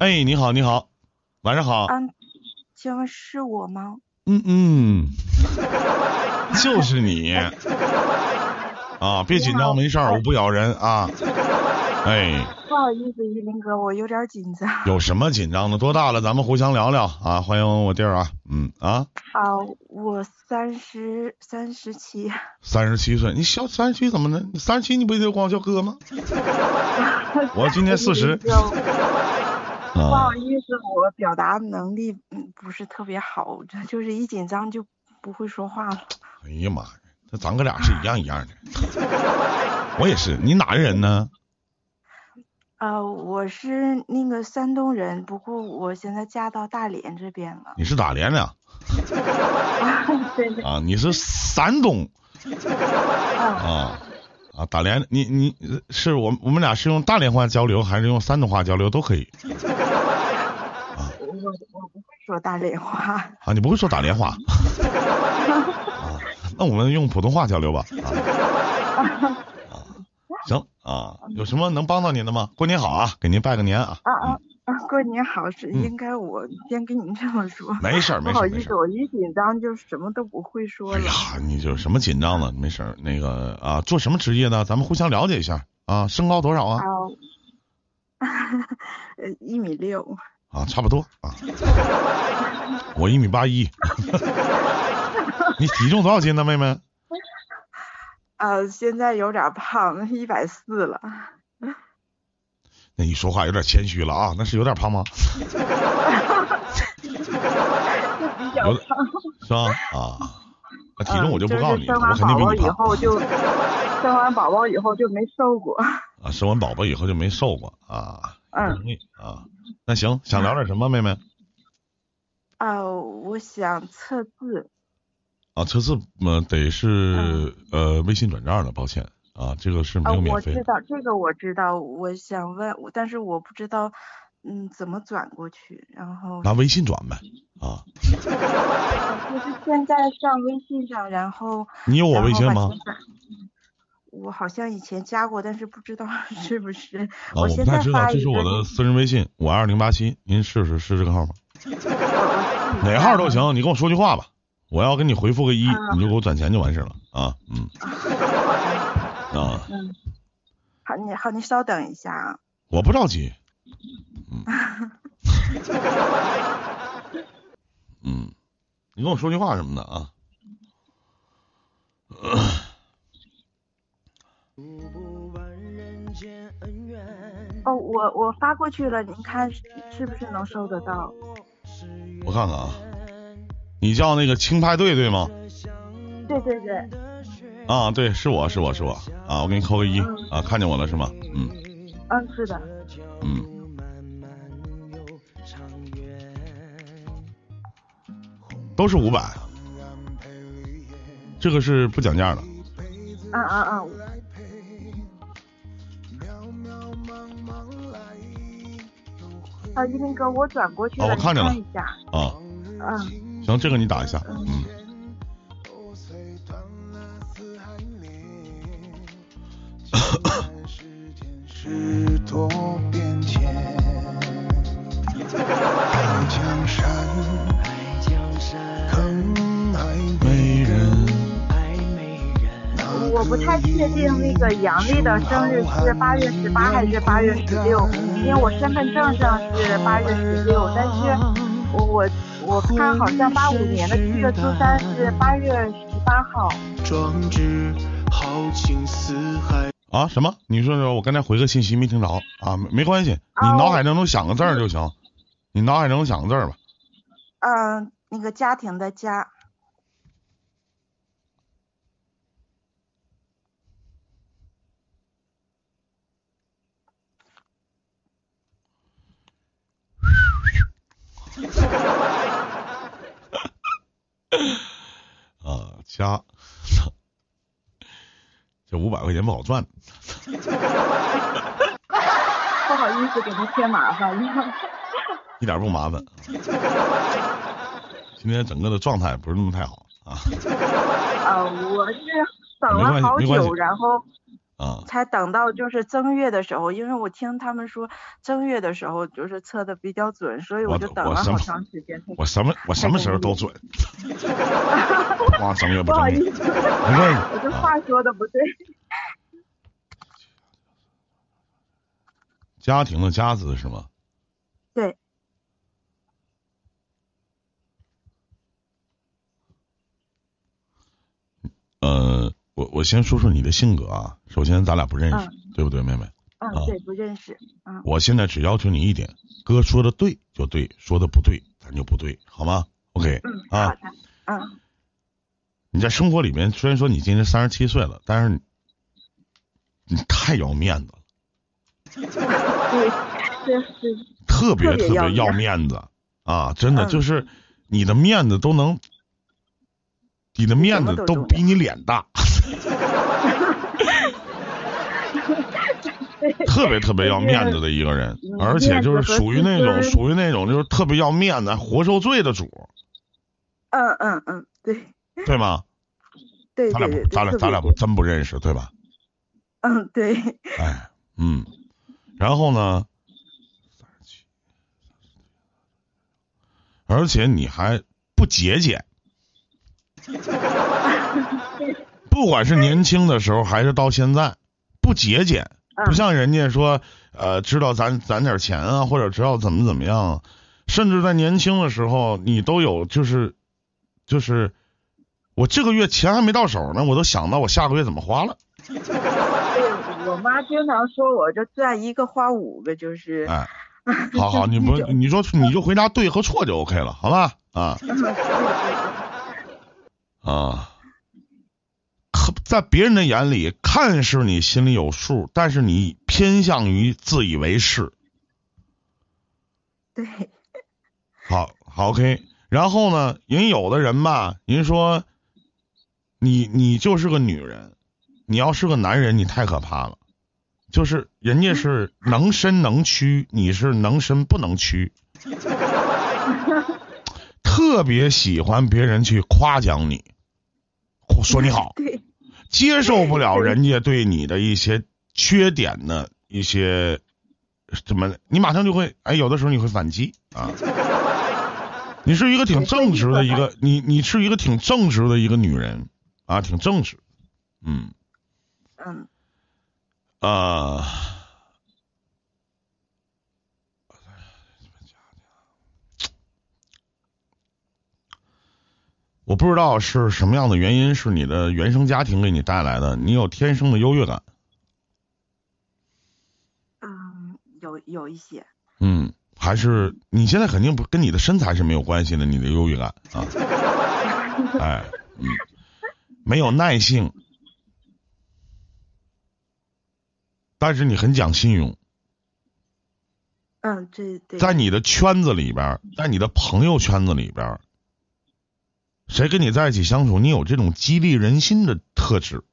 哎，你好，你好，晚上好。嗯，请问是我吗？嗯嗯，就是你。啊，别紧张，没事儿，我不咬人啊。哎，不好意思，依林哥，我有点紧张。有什么紧张的？多大了？咱们互相聊聊啊！欢迎我弟儿啊，嗯啊。啊，我三十三十七。三十七岁，你小三十七怎么的？你三十七你不得光叫哥吗？我今年四十。不好意思，我表达能力嗯不是特别好，这 就是一紧张就不会说话了。哎呀妈呀！那咱哥俩是一样一样的，我也是。你哪人呢？呃，我是那个山东人，不过我现在嫁到大连这边了。你是大连的？啊，你是山东？啊啊，大连，你你是我我们俩是用大连话交流，还是用山东话交流都可以？啊，我我不会说大连话。啊，你不会说大连话？啊那我们用普通话交流吧。啊，行啊，有什么能帮到您的吗？过年好啊，给您拜个年啊。啊啊啊！过年好是应该我先跟您这么说。没事儿，没事儿。不好意思，我一紧张就什么都不会说了。哎呀，你就什么紧张的？没事儿，那个啊，做什么职业的？咱们互相了解一下啊。身高多少啊？呃，一米六。啊，差不多啊。我一米八一。你体重多少斤呢，妹妹？呃，现在有点胖，一百四了。那你说话有点谦虚了啊，那是有点胖吗？是吧？啊，那体重我就不告诉你，生完宝宝以后就生完宝宝以后就没瘦过。啊，生完宝宝以后就没瘦过啊。嗯。啊，那行，想聊点什么，妹妹？啊，我想测字。啊，测字嘛得是呃微信转账的，抱歉啊，这个是没有免费。我知道这个我知道，我想问，但是我不知道嗯怎么转过去，然后拿微信转呗啊。就是现在上微信上，然后你有我微信吗？我好像以前加过，但是不知道 是不是。啊，我不太知道，这是我的私人微信五二零八七，您试试是这个号吗？哪号都行，你跟我说句话吧。我要给你回复个一，你就给我转钱就完事了啊，嗯，啊，嗯，好，你好，你稍等一下啊，我不着急，嗯，嗯，你跟我说句话什么的啊，哦，我我发过去了，您看是不是能收得到？我看看啊。你叫那个轻派对对吗？对对对。啊，对，是我是我是我啊，我给你扣个一啊，看见我了是吗？嗯。嗯，是的。嗯。都是五百，这个是不讲价的。嗯嗯嗯。啊，一林哥，我转过去了，我看见了。啊。嗯。行，这个你打一下，嗯。我不太确定那个杨丽的生日是八月十八还是八月十六，因为我身份证上是八月十六，但是我。我看好像八五年的七月初三是八月十八号。啊？什么？你说说，我刚才回个信息没听着啊？没关系，你脑海当中想个字儿就行，你脑海中想个字儿吧。嗯，那个家庭的家。啊，家，这五百块钱不好赚。不好意思，给您添麻烦了。一点不麻烦。今天整个的状态不是那么太好啊。啊，我是等了好久，然后。啊，才等到就是正月的时候，因为我听他们说正月的时候就是测的比较准，所以我就等了好长时间。我什么我什么时候都准。哇，正月不好意思，我这话说的不对。家庭的家字是吗？对。呃，我我先说说你的性格啊。首先，咱俩不认识，对不对，妹妹？嗯，对，不认识。嗯。我现在只要求你一点，哥说的对就对，说的不对咱就不对，好吗？OK。嗯。好的。嗯。你在生活里面，虽然说你今年三十七岁了，但是你太要面子了。对。特别特别要面子啊！真的就是你的面子都能。你的面子都比你脸大，特别特别要面子的一个人，而且就是属于那种属于那种就是特别要面子、活受罪的主。嗯嗯嗯，对。对吗？对咱俩不，咱俩咱俩不真不认识，对吧？嗯，对。哎，嗯，然后呢？而且你还不节俭。不管是年轻的时候还是到现在，不节俭，不像人家说，呃，知道攒攒点钱啊，或者知道怎么怎么样，甚至在年轻的时候，你都有就是，就是，我这个月钱还没到手呢，我都想到我下个月怎么花了。我妈经常说我这赚一个花五个，就是。哎，好好，你不，你说你就回答对和错就 OK 了，好吧？啊。啊，在别人的眼里，看是你心里有数，但是你偏向于自以为是。对。好，好，OK。然后呢，人有的人吧，人说，你你就是个女人，你要是个男人，你太可怕了。就是人家是能伸能屈，你是能伸不能屈。特别喜欢别人去夸奖你，说你好，接受不了人家对你的一些缺点的一些怎么，你马上就会哎，有的时候你会反击啊。你是一个挺正直的一个，你你是一个挺正直的一个女人啊，挺正直，嗯嗯啊。我不知道是什么样的原因，是你的原生家庭给你带来的，你有天生的优越感。嗯，有有一些。嗯，还是你现在肯定不跟你的身材是没有关系的，你的优越感啊。哎，嗯，没有耐性，但是你很讲信用。嗯，对对。在你的圈子里边，在你的朋友圈子里边。谁跟你在一起相处，你有这种激励人心的特质，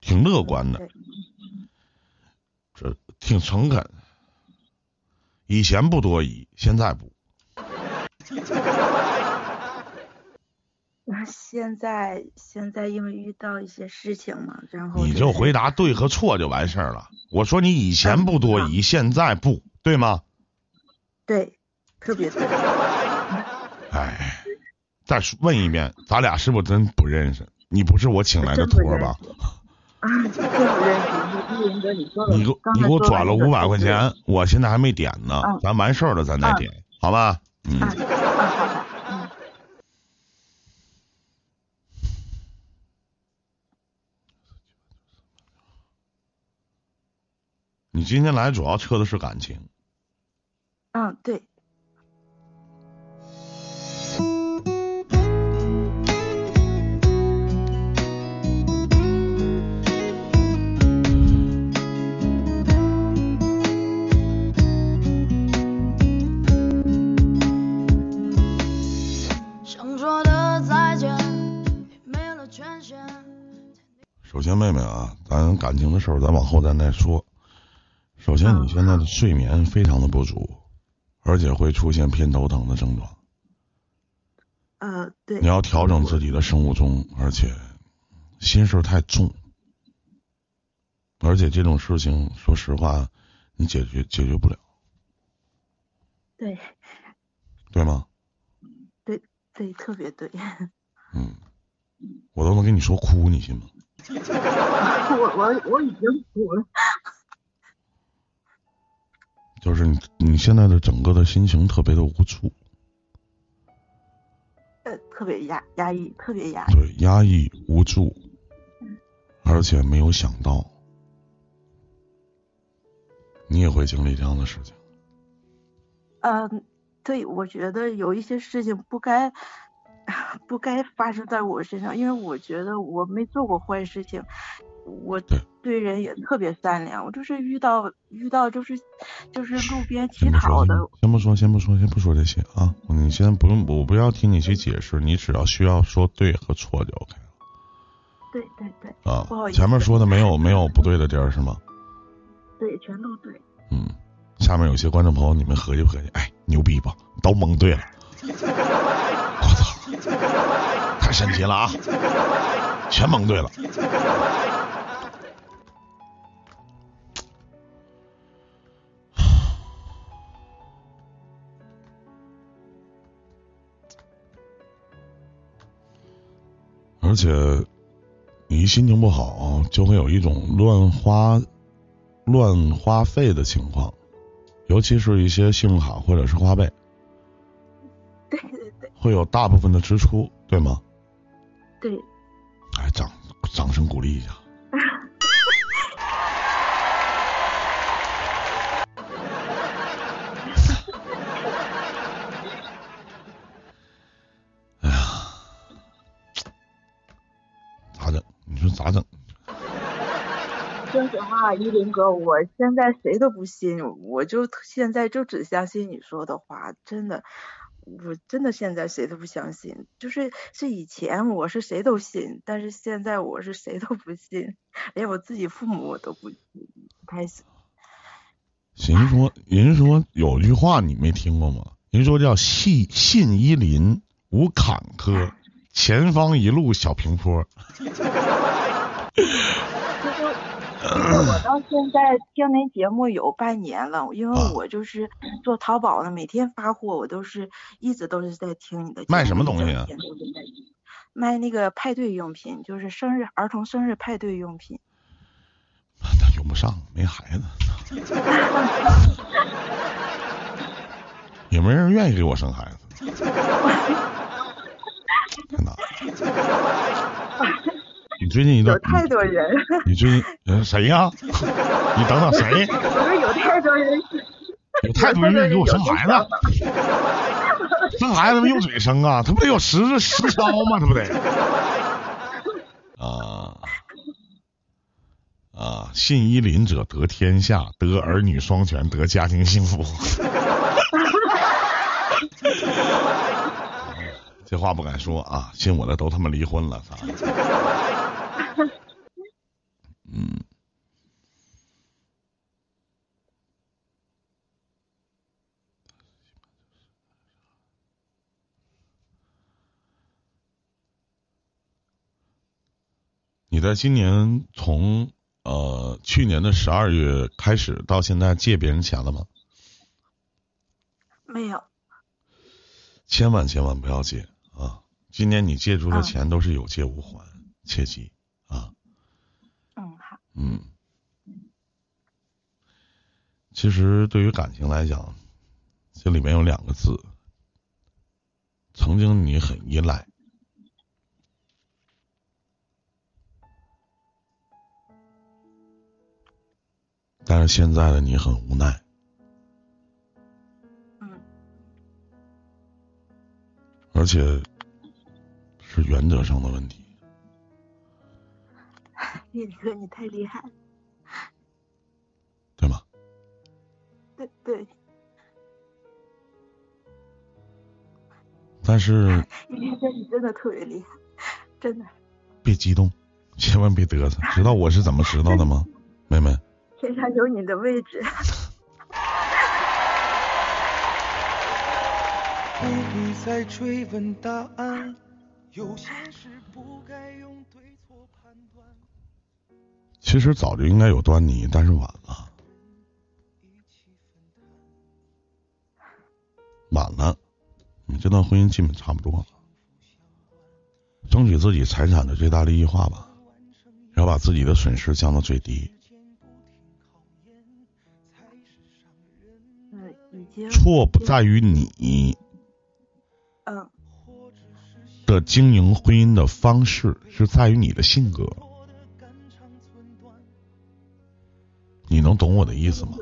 挺乐观的，这挺诚恳，以前不多疑，现在不。那现在现在因为遇到一些事情嘛，然后你就回答对和错就完事儿了。我说你以前不多疑，现在不对吗？对。特别多。哎，再问一遍，咱俩是不是真不认识？你不是我请来的托儿吧？啊，真不认识。林哥，你说你给你给我转了五百块钱，我现在还没点呢。咱完事儿了，咱再点，好吧？嗯。你今天来主要测的是感情。嗯，对。事儿，咱往后咱再说。首先，你现在的睡眠非常的不足，而且会出现偏头疼的症状。呃，对。你要调整自己的生物钟，而且心事太重，而且这种事情，说实话，你解决解决不了。对。对吗？对对，特别对。嗯。我都能跟你说哭，你信吗？我我我已经我。就是你你现在的整个的心情特别的无助。呃，特别压压抑，特别压抑。对，压抑无助，而且没有想到你也会经历这样的事情。嗯，对，我觉得有一些事情不该。不该发生在我身上，因为我觉得我没做过坏事情，我对人也特别善良。我就是遇到遇到就是就是路边乞讨的。先不说，先不说，先不说这些啊！你先不用，我不要听你去解释，你只要需要说对和错就 OK 了。对对对。啊，不好意思。前面说的没有没有不对的地儿是吗？对，全都对。嗯，下面有些观众朋友，你们合计合计，哎，牛逼吧？都蒙对了。太神奇了啊！全蒙对了。而且，你一心情不好，就会有一种乱花、乱花费的情况，尤其是一些信用卡或者是花呗。会有大部分的支出，对吗？对。哎，掌掌声鼓励一下。哎呀，咋整？你说咋整？说实话，依林哥，我现在谁都不信，我就现在就只相信你说的话，真的。我真的现在谁都不相信，就是是以前我是谁都信，但是现在我是谁都不信，连我自己父母我都不信，不太信。人说人说有句话你没听过吗？人说叫信信依林无坎坷，前方一路小平坡。我到现在听您节目有半年了，因为我就是做淘宝的，每天发货，我都是一直都是在听你的。卖什么东西啊？卖那个派对用品，就是生日儿童生日派对用品。那用不上，没孩子。也没有人愿意给我生孩子？太难。你最近一段有太多人。你最近嗯谁呀？你等等谁？我说有太多人。有太多人给我生孩子。生孩子用嘴生啊？他不得有实实操吗？他不得？啊啊！信依邻者得天下，得儿女双全，得家庭幸福。这话不敢说啊！信我的都他妈离婚了，嗯，你在今年从呃去年的十二月开始到现在借别人钱了吗？没有。千万千万不要借啊！今年你借出的钱都是有借无还，切记啊。嗯，好。嗯。其实，对于感情来讲，这里面有两个字：曾经你很依赖，但是现在的你很无奈。嗯。而且是原则上的问题。叶哥，你太厉害了。对吗？对对，但是 你哥你真的特别厉害，真的。别激动，千万别嘚瑟。知道我是怎么知道的吗，妹妹？天上有你的位置。不必再追问答案，有些事不该用对错判。其实早就应该有端倪，但是晚了，晚了，你这段婚姻基本差不多了，争取自己财产的最大利益化吧，要把自己的损失降到最低。错不在于你，嗯，的经营婚姻的方式是在于你的性格。你能懂我的意思吗？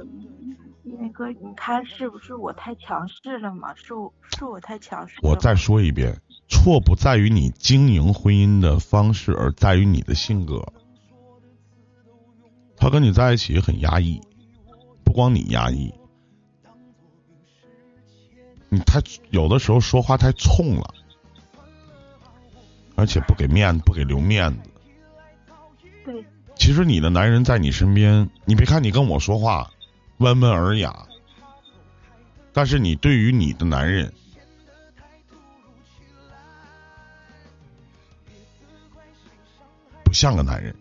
那个，你看是不是我太强势了嘛？是我是我太强势。我再说一遍，错不在于你经营婚姻的方式，而在于你的性格。他跟你在一起很压抑，不光你压抑，你太有的时候说话太冲了，而且不给面子，不给留面子。对。其实你的男人在你身边，你别看你跟我说话温文尔雅，但是你对于你的男人不像个男人。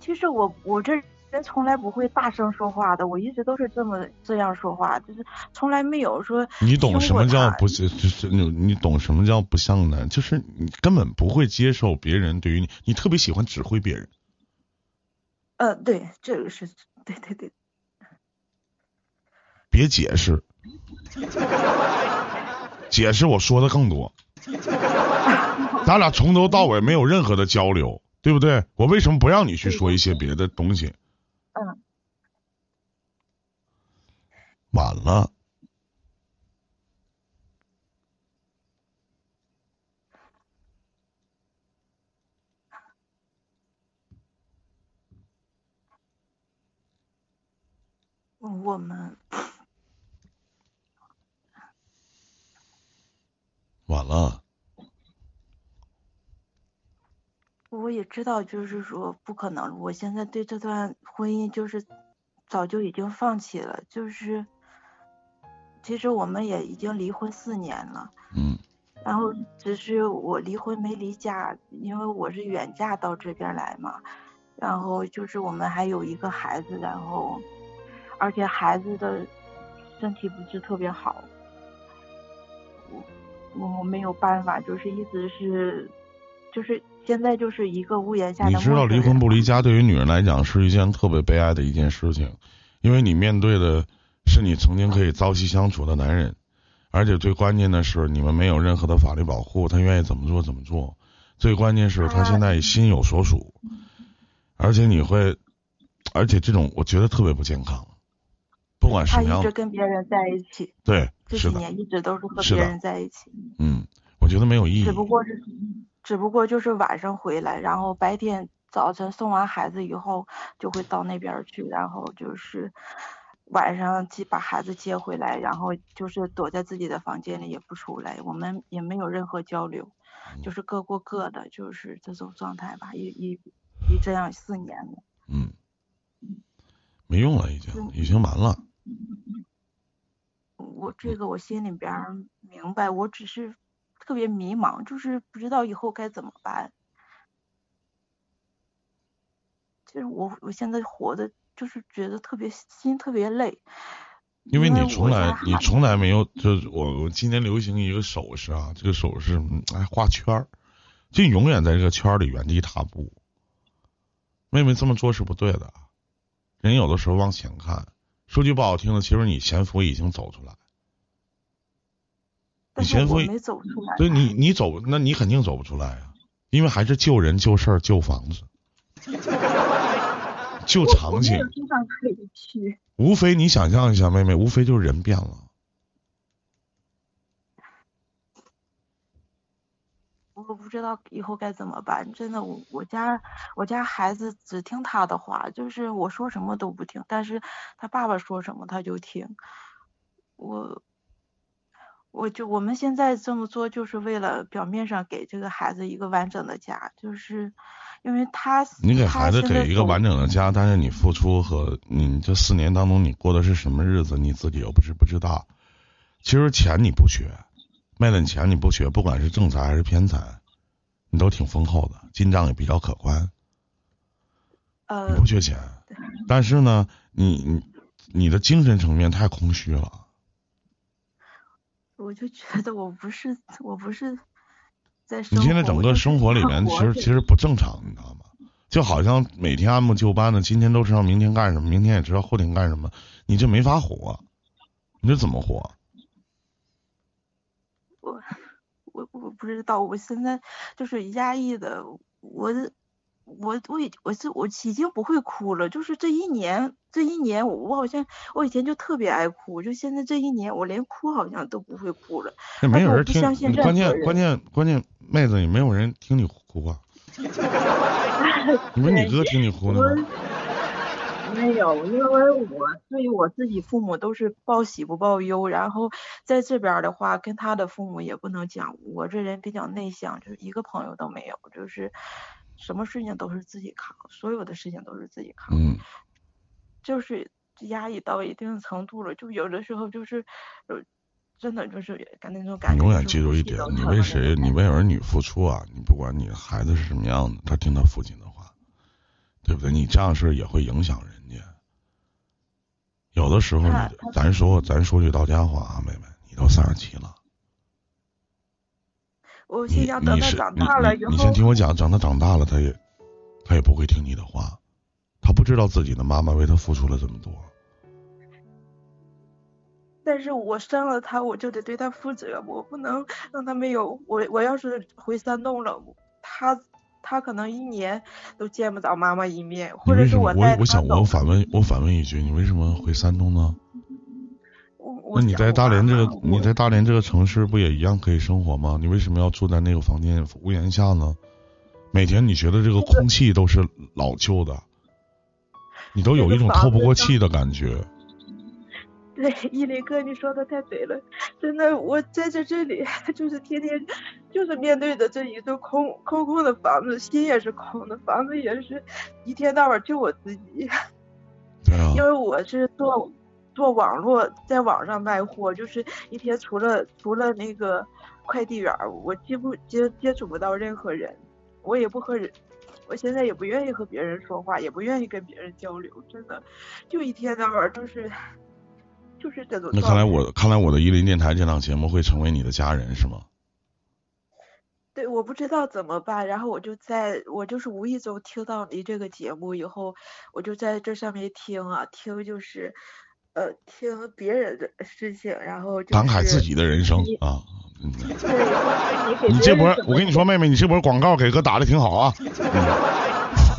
其实我我这。人从来不会大声说话的，我一直都是这么这样说话，就是从来没有说。你懂什么叫不？就是你你懂什么叫不像呢？就是你根本不会接受别人对于你，你特别喜欢指挥别人。呃，对，这个是对对对。别解释，解释我说的更多。咱俩从头到尾没有任何的交流，对不对？我为什么不让你去说一些别的东西？嗯，晚了，我们。晚了。我也知道，就是说不可能。我现在对这段婚姻就是早就已经放弃了。就是其实我们也已经离婚四年了。嗯。然后只是我离婚没离家，因为我是远嫁到这边来嘛。然后就是我们还有一个孩子，然后而且孩子的身体不是特别好。我我没有办法，就是一直是就是。现在就是一个屋檐下的。你知道离婚不离家对于女人来讲是一件特别悲哀的一件事情，因为你面对的是你曾经可以朝夕相处的男人，而且最关键的是你们没有任何的法律保护，他愿意怎么做怎么做。最关键是他现在心有所属，而且你会，而且这种我觉得特别不健康。不管什么样。他一直跟别人在一起。对，这几年一直都是和别人在一起。嗯，我觉得没有意义。只不过是。只不过就是晚上回来，然后白天早晨送完孩子以后就会到那边去，然后就是晚上去把孩子接回来，然后就是躲在自己的房间里也不出来，我们也没有任何交流，就是各过各的，就是这种状态吧，一一一这样四年了。嗯，没用了，已经已经完了。我这个我心里边明白，我只是。特别迷茫，就是不知道以后该怎么办。就是我，我现在活的，就是觉得特别心特别累。因为你从来，你从来没有，就是我，我今年流行一个手势啊，这个手势，哎，画圈儿，就永远在这个圈儿里原地踏步。妹妹这么做是不对的，人有的时候往前看，说句不好听的，其实你前夫已经走出来。你前夫没走出来，对你，你走，那你肯定走不出来啊，因为还是救人、救事儿、旧房子、救场景。可以去。无非你想象一下，妹妹，无非就是人变了。我不知道以后该怎么办，真的，我我家我家孩子只听他的话，就是我说什么都不听，但是他爸爸说什么他就听，我。我就我们现在这么做，就是为了表面上给这个孩子一个完整的家，就是因为他你给孩子给一个完整的家，但是你付出和你这四年当中你过的是什么日子，你自己又不是不知道。其实钱你不缺，卖点，钱你不缺，不管是正财还是偏财，你都挺丰厚的，进账也比较可观。呃，你不缺钱，但是呢，你你你的精神层面太空虚了。我就觉得我不是我不是在你现在整个生活里面其实其实不正常，你知道吗？就好像每天按部就班的，今天都知道明天干什么，明天也知道后天干什么，你这没法活，你这怎么活？我我我不知道，我现在就是压抑的，我我我已我是我已经不会哭了，就是这一年这一年我我好像我以前就特别爱哭，就现在这一年我连哭好像都不会哭了。那没有人听，关键关键关键妹子也没有人听你哭啊。你说你哥听你哭呢吗？没有，因为我对于我自己父母都是报喜不报忧，然后在这边的话跟他的父母也不能讲，我这人比较内向，就是一个朋友都没有，就是什么事情都是自己扛，所有的事情都是自己扛，嗯，就是压抑到一定程度了，就有的时候就是呃。真的就是感那种感觉。你永远记住一点，你为谁，你为儿女付出啊！你不管你孩子是什么样的，他听他父亲的话，对不对？你这样事也会影响人家。有的时候，你咱说咱说句到家话啊，妹妹，你都三十七了。我心想等他长大了以后。你先听我讲，等他长大了，他也他也不会听你的话，他不知道自己的妈妈为他付出了这么多。但是我生了他，我就得对他负责，我不能让他没有我。我要是回山东了，他他可能一年都见不着妈妈一面，或者是我我我想我反问我反问一句，你为什么回山东呢？那你在大连这个你在大连这个城市不也一样可以生活吗？你为什么要住在那个房间屋檐下呢？每天你觉得这个空气都是老旧的，你都有一种透不过气的感觉。对，伊林哥，你说的太对了，真的，我在这这里 就是天天就是面对着这一座空空空的房子，心也是空的，房子也是一天到晚就我自己。对啊。因为我是做做网络，在网上卖货，就是一天除了除了那个快递员，我几乎接接触不到任何人，我也不和人，我现在也不愿意和别人说话，也不愿意跟别人交流，真的，就一天到晚就是。就是这种。那看来我看来我的伊林电台这档节目会成为你的家人是吗？对，我不知道怎么办，然后我就在我就是无意中听到你这个节目以后，我就在这上面听啊听，就是呃听别人的事情，然后感慨自己的人生啊。对，你这波我跟你说，妹妹，你这波广告给哥打的挺好啊，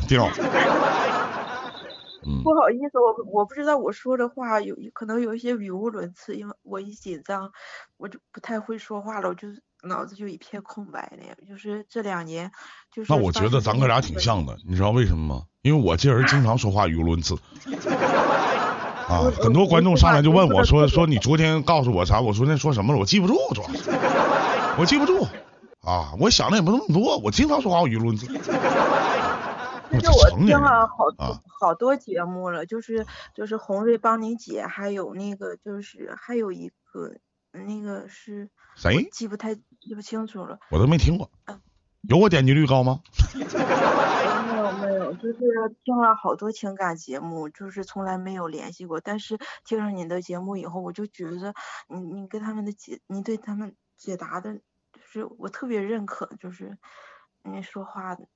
挺好。不好意思，我我不知道我说的话有可能有一些语无伦次，因为我一紧张，我就不太会说话了，我就脑子就一片空白了。就是这两年，就是那我觉得咱哥俩挺像的，你知道为什么吗？因为我这人经常说话语无伦次 啊，很多观众上来就问我说说你昨天告诉我啥？我昨天说什么了？我记不住，主要是我记不住啊，我想的也不那么多，我经常说话语无伦次。其实我听了好多好多节目了，就是就是红瑞帮你解，还有那个就是还有一个那个是谁？记不太记不清楚了。我都没听过。有我点击率高吗？没有没有，就是听了好多情感节目，就是从来没有联系过。但是听了你的节目以后，我就觉得你你跟他们的解，你对他们解答的，就是我特别认可，就是你说话的。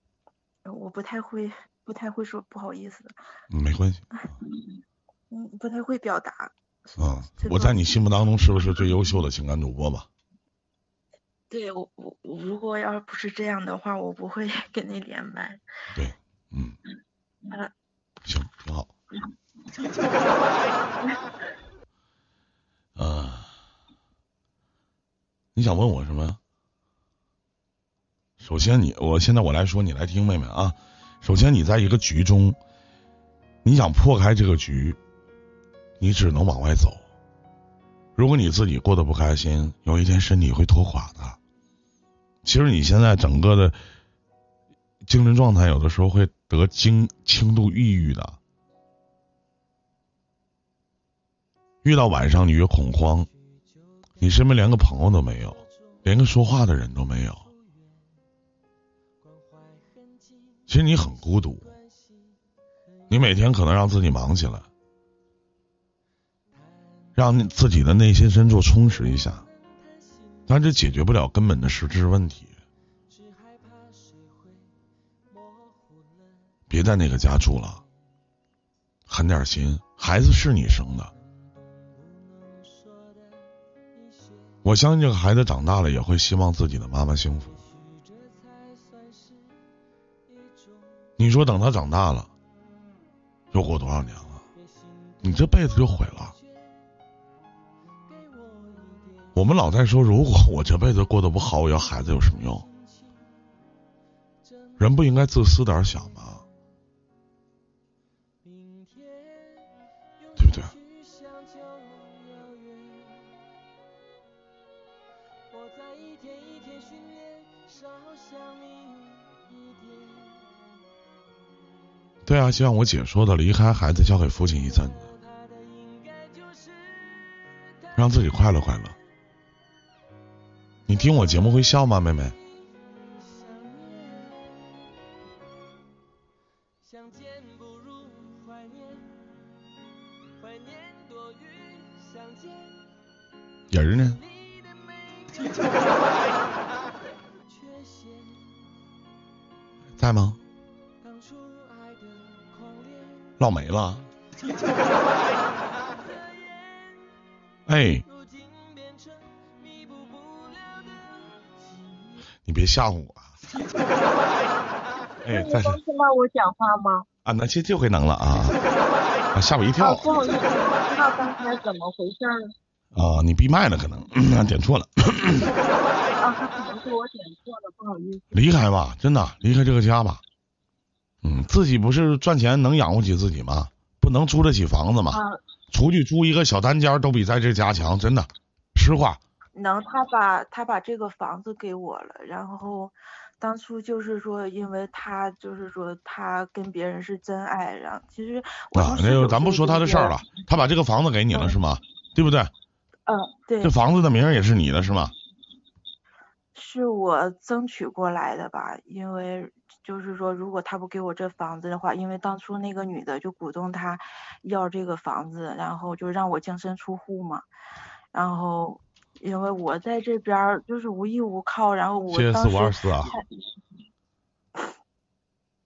我不太会，不太会说，不好意思。没关系。嗯，不太会表达。嗯，我在你心目当中是不是最优秀的情感主播吧？对，我我如果要不是这样的话，我不会 跟你连麦。对，嗯。嗯。行，挺好。啊。你想问我什么？首先，你我现在我来说，你来听，妹妹啊。首先，你在一个局中，你想破开这个局，你只能往外走。如果你自己过得不开心，有一天身体会拖垮的。其实你现在整个的精神状态，有的时候会得轻轻度抑郁的。遇到晚上你越恐慌，你身边连个朋友都没有。连个说话的人都没有。其实你很孤独，你每天可能让自己忙起来，让自己的内心深处充实一下，但这解决不了根本的实质问题。别在那个家住了，狠点心，孩子是你生的。我相信这个孩子长大了也会希望自己的妈妈幸福。你说等他长大了，又过多少年了？你这辈子就毁了。我们老在说，如果我这辈子过得不好，我要孩子有什么用？人不应该自私点想吗？对不对？对啊，就像我姐说的，离开孩子交给父亲一阵子，让自己快乐快乐。你听我节目会笑吗，妹妹？在吗？唠没了。哎，你别吓唬我。哎，在能听到我讲话吗？啊，那这这回能了啊！吓我一跳。不好意思，不知道刚才怎么回事。啊，你闭麦了，可能 点错了。啊，可能是我点错了，不好意思。离开吧，真的，离开这个家吧。嗯，自己不是赚钱能养活起自己吗？不能租得起房子吗？出去租一个小单间都比在这家强，真的，实话。能，他把他把这个房子给我了，然后当初就是说，因为他就是说他跟别人是真爱，然后其实啊，那个咱不说他的事儿了，他把这个房子给你了是吗？对不对？嗯，对。这房子的名也是你的，是吗？是我争取过来的吧，因为。就是说，如果他不给我这房子的话，因为当初那个女的就鼓动他要这个房子，然后就让我净身出户嘛。然后因为我在这边就是无依无靠，然后我当时。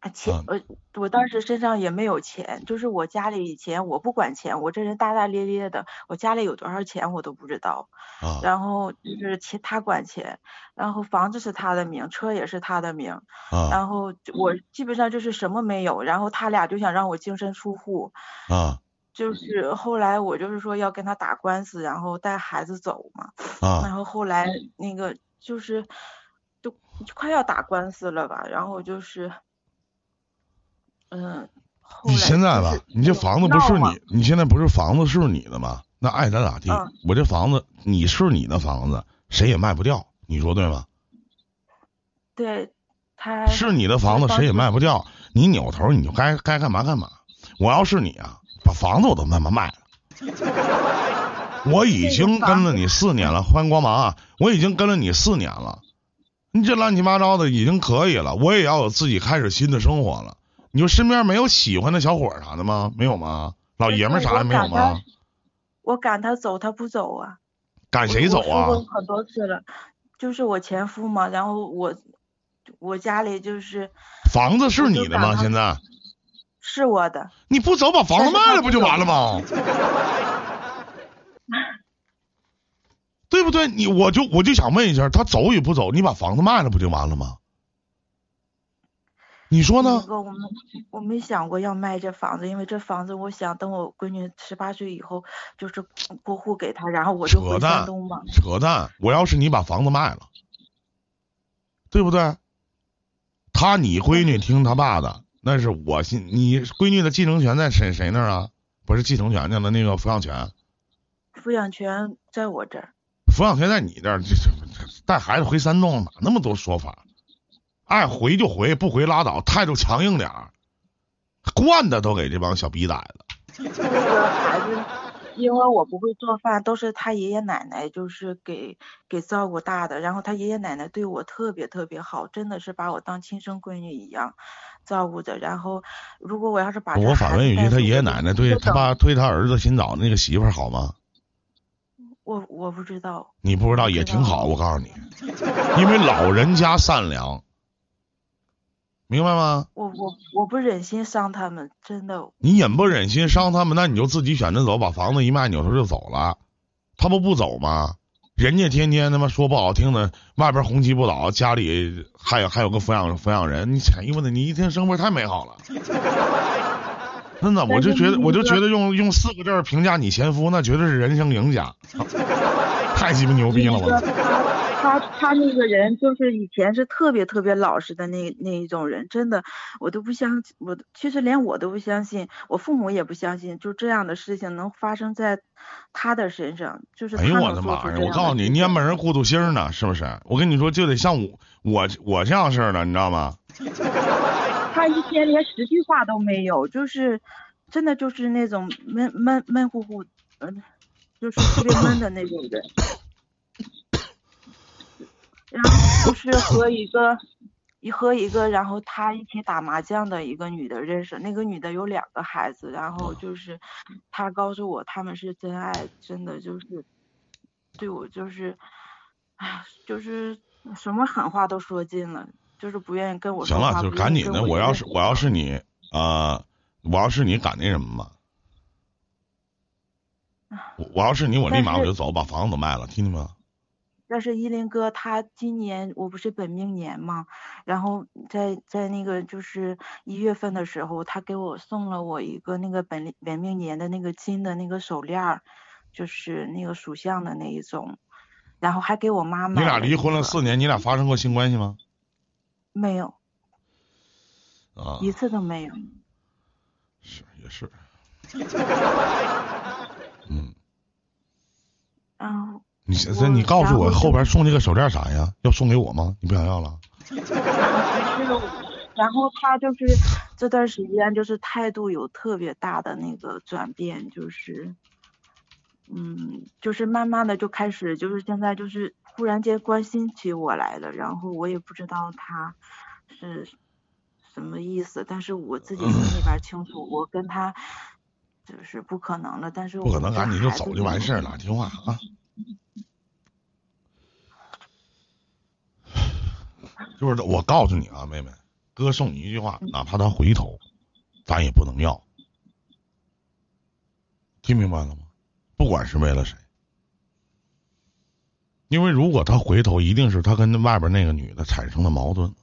钱，呃，我当时身上也没有钱，就是我家里以前我不管钱，我这人大大咧咧的，我家里有多少钱我都不知道。啊。然后就是钱他管钱，然后房子是他的名，车也是他的名。啊。然后我基本上就是什么没有，然后他俩就想让我净身出户。啊。就是后来我就是说要跟他打官司，然后带孩子走嘛。啊。然后后来那个就是都快要打官司了吧，然后就是。嗯，你现在吧，你这房子不是你，你现在不是房子是你的吗？那爱咋咋地。我这房子你是你的房子，谁也卖不掉，你说对吗？对，他是你的房子，谁也卖不掉。你扭头你就该该干嘛干嘛。我要是你啊，把房子我都慢慢卖了。我已经跟了你四年了，欢迎光芒啊！我已经跟了你四年了，你这乱七八糟的已经可以了，我也要有自己开始新的生活了。你说身边没有喜欢的小伙啥的吗？没有吗？老爷们啥也没有吗？我赶他走，他不走啊。赶谁走啊？很多次了，就是我前夫嘛。然后我我家里就是房子是你的吗？现在是我的。你不走，把房子卖了不就完了吗？对不对？你我就我就想问一下，他走与不走，你把房子卖了不就完了吗？你说呢？哥，我们我没想过要卖这房子，因为这房子我想等我闺女十八岁以后，就是过户给她，然后我就回山东嘛。扯淡！我要是你把房子卖了，对不对？他你闺女听他爸的，那是我信你闺女的继承权在谁谁那儿啊？不是继承权去了，那个抚养权。抚养权在我这儿。抚养权在你这儿，这这带孩子回山东哪那么多说法？爱回就回，不回拉倒，态度强硬点儿，惯的都给这帮小逼崽子。这个孩子，因为我不会做饭，都是他爷爷奶奶就是给给照顾大的，然后他爷爷奶奶对我特别特别好，真的是把我当亲生闺女一样照顾着。然后如果我要是把我反问一句，他爷爷奶奶对他爸对他儿子新找那个媳妇好吗？我我不知道。你不知道也挺好，我告诉你，因为老人家善良。明白吗？我我我不忍心伤他们，真的。你忍不忍心伤他们？那你就自己选择走，把房子一卖，扭头就走了。他不不走吗？人家天天他妈说不好听的，外边红旗不倒，家里还有还有个抚养抚养人。你潜意识的，你一天生活太美好了。真的，我就觉得我就觉得用用四个字评价你前夫，那绝对是人生赢家。太鸡巴牛逼了，我。他他那个人就是以前是特别特别老实的那那一种人，真的我都不相信，我其实连我都不相信，我父母也不相信，就这样的事情能发生在他的身上，就是哎呦我的妈呀！我告诉你，蔫门人糊涂心呢，是不是？我跟你说，就得像我我我这样式的，你知道吗？他一天连十句话都没有，就是真的就是那种闷闷闷乎乎，嗯，就是特别闷的那种人。然后就是和一个，一和一个，然后他一起打麻将的一个女的认识，那个女的有两个孩子，然后就是他告诉我他们是真爱，真的就是对我就是，哎，就是什么狠话都说尽了，就是不愿意跟我行了，就赶紧的，我要是我要是你啊，我要是你敢那什么吗？我我要是你，我立马我就走，把房子都卖了，听见没？但是依林哥他今年我不是本命年嘛，然后在在那个就是一月份的时候，他给我送了我一个那个本本命年的那个金的那个手链，就是那个属相的那一种，然后还给我妈妈。你俩离婚了四年，你俩发生过性关系吗？没有。啊。一次都没有。是也是。嗯。嗯。你现在你告诉我后边送这个手链啥呀？要送给我吗？你不想要了？然后他就是这段时间就是态度有特别大的那个转变，就是，嗯，就是慢慢的就开始就是现在就是忽然间关心起我来了，然后我也不知道他是什么意思，但是我自己心里边清楚，我跟他就是不可能了，但是不可能，赶紧就走就完事儿了，听话啊。就是我告诉你啊，妹妹，哥送你一句话，哪怕他回头，咱也不能要，听明白了吗？不管是为了谁，因为如果他回头，一定是他跟那外边那个女的产生了矛盾。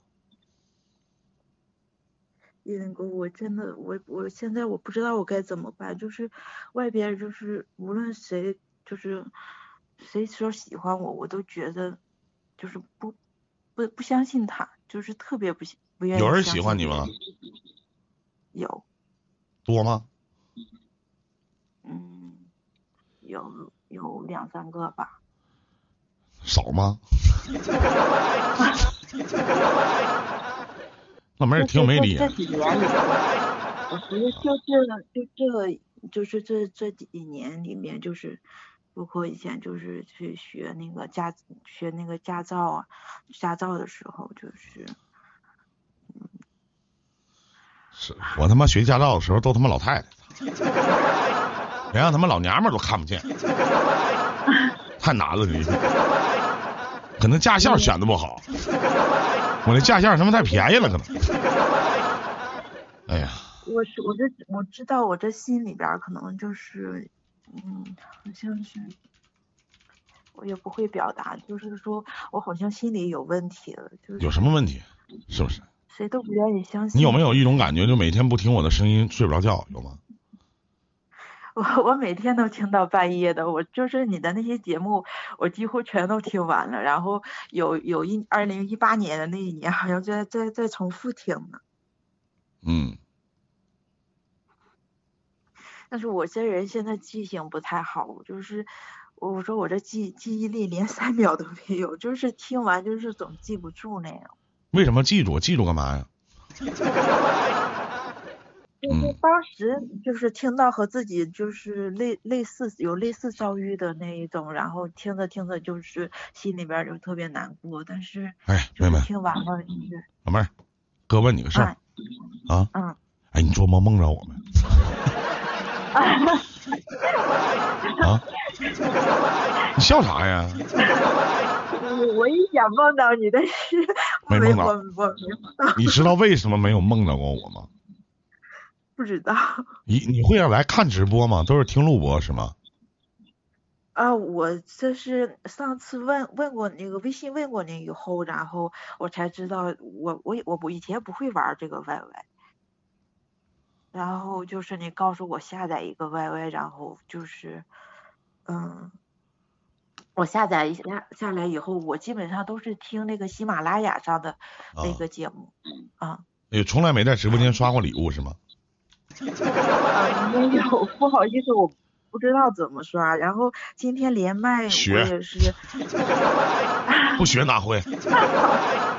叶林哥，我真的，我我现在我不知道我该怎么办，就是外边就是无论谁，就是谁说喜欢我，我都觉得就是不。不不相信他，就是特别不不愿意。有人喜欢你吗？有。多吗？嗯，有有两三个吧。少吗？那妹儿挺没理。这几年里，我觉得就这就这就是这这几年里面就是。包括以前就是去学那个驾学那个驾照啊，驾照的时候就是，是我他妈学驾照的时候都他妈老太太，连让他妈老娘们都看不见，太难了你，可能驾校选的不好，我那驾校他妈太便宜了可能，哎呀，我是我这我知道我这心里边可能就是。嗯，好像是，我也不会表达，就是说我好像心里有问题了，就是有什么问题，是不是？谁都不愿意相信。你有没有一种感觉，就每天不听我的声音睡不着觉，有吗？我我每天都听到半夜的，我就是你的那些节目，我几乎全都听完了，然后有有一二零一八年的那一年，好像在在在重复听呢。嗯。但是我这人现在记性不太好，就是我说我这记记忆力连三秒都没有，就是听完就是总记不住那样。为什么记住？记住干嘛呀？就是当时就是听到和自己就是类类似有类似遭遇的那一种，然后听着听着就是心里边就特别难过，但是哎，妹妹，听完了就是老妹儿，哥问你个事儿啊，嗯，哎，你做梦梦着我没？啊？你笑啥呀？我我也想梦到你，但是没梦到。我你知道为什么没有梦到过我吗？不知道。你你会来看直播吗？都是听录播是吗？啊，我这是上次问问过那个微信问过您以后，然后我才知道，我我我不以前不会玩这个 YY，然后就是你告诉我下载一个 YY，然后就是嗯。我下载一下下来以后，我基本上都是听那个喜马拉雅上的那个节目啊。也从来没在直播间刷过礼物是吗？啊，没有，不好意思，我不知道怎么刷。然后今天连麦我也是。不学哪会？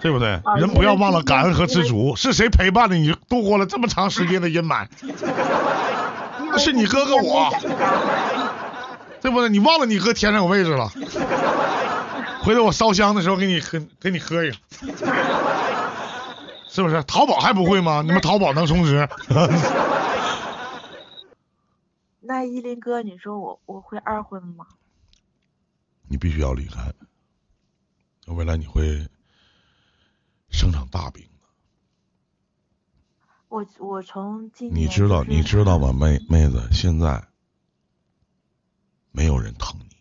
对不对？人不要忘了感恩和知足。是谁陪伴着你度过了这么长时间的阴霾？那是你哥哥我。对不对？你忘了你哥天上有位置了？回头我烧香的时候给你喝，给你喝一个，是不是？淘宝还不会吗？你们淘宝能充值？那依林哥，你说我我会二婚吗？你必须要离开，未来你会生场大病的。我我从今你知道你知道吗，妹妹子，现在。没有人疼你，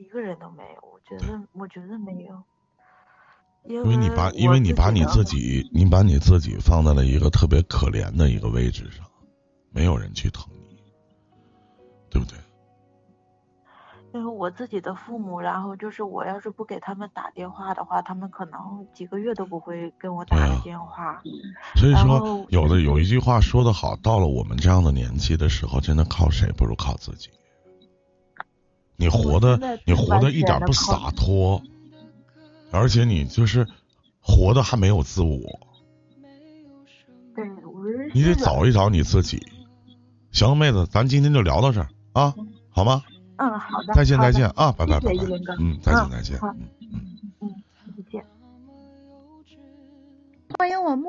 一个人都没有。我觉得，我觉得没有，因为你把，因为你把你自己，你把你自己放在了一个特别可怜的一个位置上，没有人去疼你，对不对？因为我自己的父母，然后就是我要是不给他们打电话的话，他们可能几个月都不会跟我打个电话。所以说，有的有一句话说得好，到了我们这样的年纪的时候，真的靠谁不如靠自己。你活的，你活的一点不洒脱，而且你就是活的还没有自我。对，你得找一找你自己。行，妹子，咱今天就聊到这儿啊，好吗？嗯，好的。再见，再见啊，拜拜，拜拜。嗯，再见，再见。嗯嗯嗯，再见。欢迎我木。